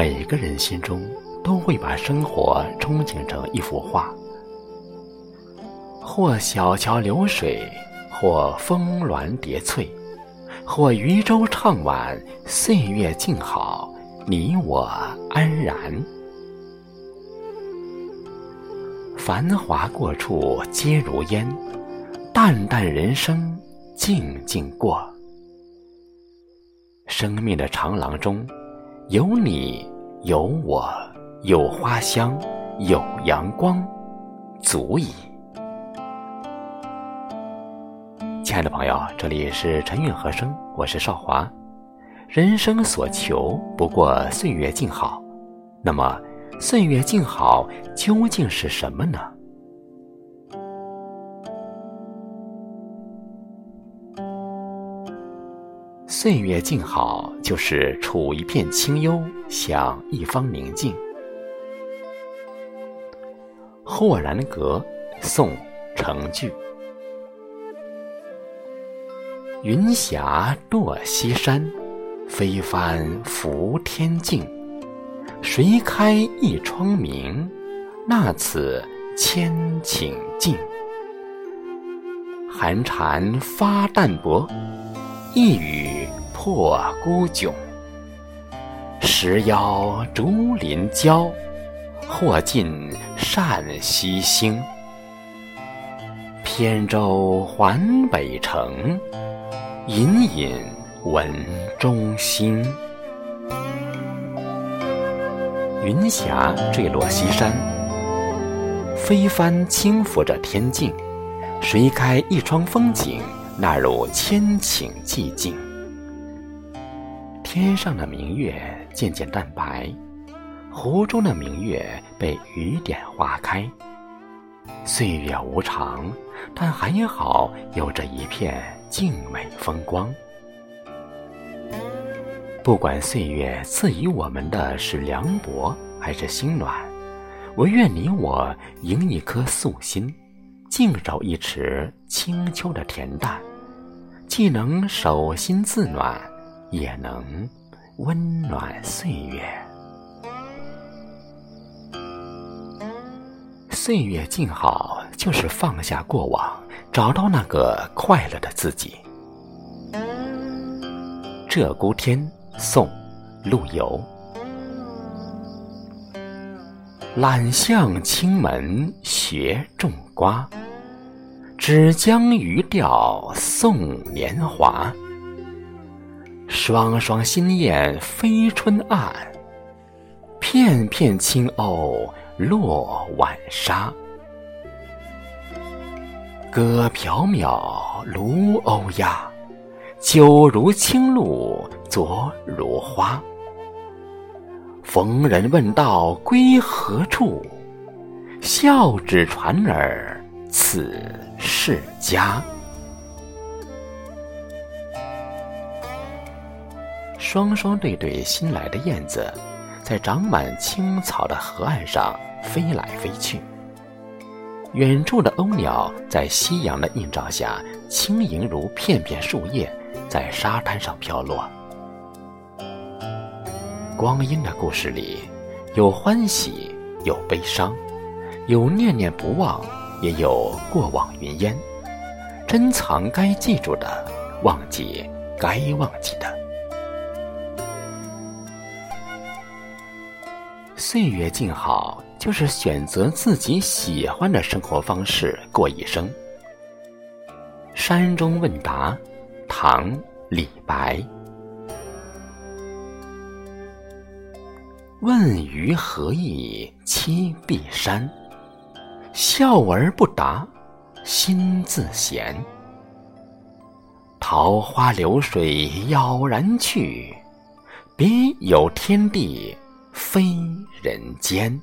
每个人心中都会把生活憧憬成一幅画，或小桥流水，或峰峦叠翠，或渔舟唱晚，岁月静好，你我安然。繁华过处皆如烟，淡淡人生静静过。生命的长廊中，有你有我有花香有阳光，足矣。亲爱的朋友，这里是陈韵和声，我是少华。人生所求不过岁月静好，那么。岁月静好究竟是什么呢？岁月静好就是处一片清幽，享一方宁静。《豁然阁》宋·程距。云霞堕西山，飞帆拂天境。谁开一窗明？那此千顷净。寒蝉发淡薄，一语破孤迥。时邀竹林娇，或近善溪星。扁舟还北城，隐隐闻钟声。云霞坠落西山，飞帆轻拂着天境，谁开一窗风景，纳入千顷寂静。天上的明月渐渐淡白，湖中的明月被雨点划开。岁月无常，但还好有着一片静美风光。不管岁月赐予我们的是凉薄还是心暖，唯愿你我迎一颗素心，静守一池清秋的恬淡，既能手心自暖，也能温暖岁月。岁月静好，就是放下过往，找到那个快乐的自己。鹧鸪天。宋，陆游。揽向青门学种瓜，只将渔钓送年华。双双新燕飞春岸，片片轻鸥落晚沙。歌缥缈如欧鸦。酒如清露，酌如花。逢人问道归何处？笑指传儿此是家。双双对对新来的燕子，在长满青草的河岸上飞来飞去。远处的鸥鸟在夕阳的映照下，轻盈如片片树叶。在沙滩上飘落。光阴的故事里，有欢喜，有悲伤，有念念不忘，也有过往云烟。珍藏该记住的，忘记该忘记的。岁月静好，就是选择自己喜欢的生活方式过一生。山中问答。唐·李白。问余何意栖碧山？笑而不答，心自闲。桃花流水杳然去，别有天地非人间。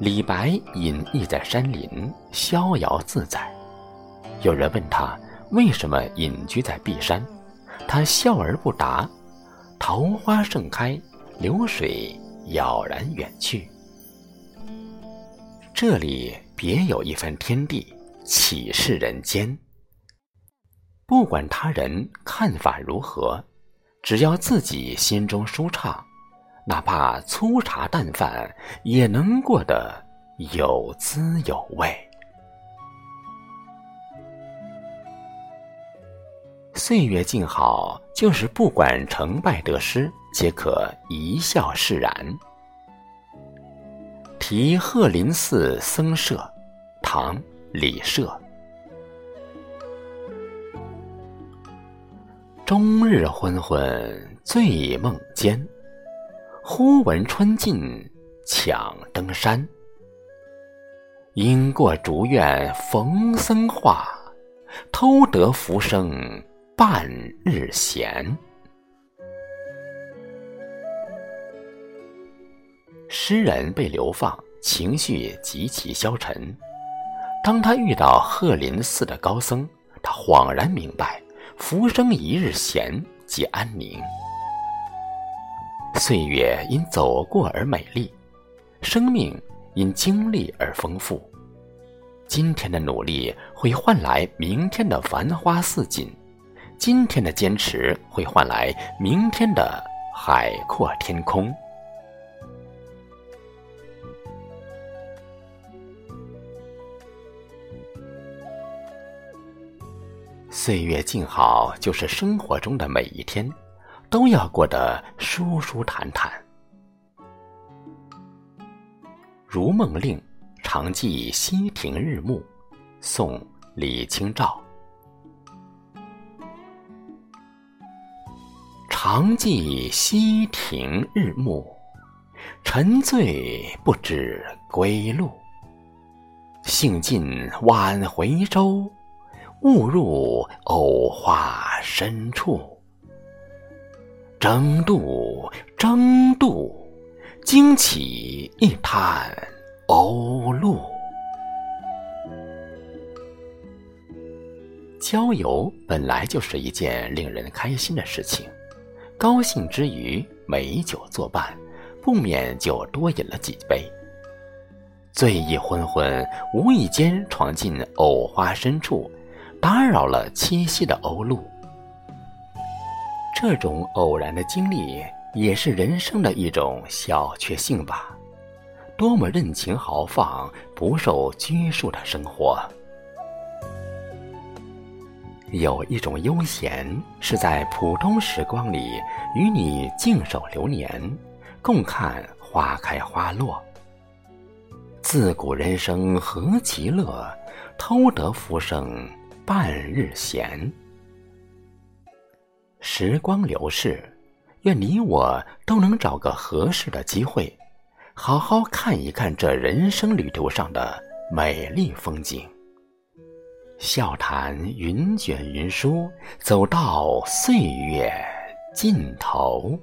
李白隐逸在山林，逍遥自在。有人问他为什么隐居在碧山，他笑而不答。桃花盛开，流水杳然远去。这里别有一番天地，岂是人间？不管他人看法如何，只要自己心中舒畅，哪怕粗茶淡饭也能过得有滋有味。岁月静好，就是不管成败得失，皆可一笑释然。题鹤林寺僧舍，唐·李涉。终日昏昏醉梦间，忽闻春尽抢登山。因过竹院逢僧话，偷得浮生。半日闲，诗人被流放，情绪极其消沉。当他遇到鹤林寺的高僧，他恍然明白：浮生一日闲，即安宁。岁月因走过而美丽，生命因经历而丰富。今天的努力会换来明天的繁花似锦。今天的坚持会换来明天的海阔天空。岁月静好，就是生活中的每一天都要过得舒舒坦坦。《如梦令·常记溪亭日暮》，宋·李清照。常记溪亭日暮，沉醉不知归路。兴尽晚回舟，误入藕花深处。争渡，争渡，惊起一滩鸥鹭。郊游本来就是一件令人开心的事情。高兴之余，美酒作伴，不免就多饮了几杯。醉意昏昏，无意间闯进藕花深处，打扰了栖息的鸥鹭。这种偶然的经历，也是人生的一种小确幸吧。多么任情豪放、不受拘束的生活！有一种悠闲，是在普通时光里与你静守流年，共看花开花落。自古人生何其乐，偷得浮生半日闲。时光流逝，愿你我都能找个合适的机会，好好看一看这人生旅途上的美丽风景。笑谈云卷云舒，走到岁月尽头。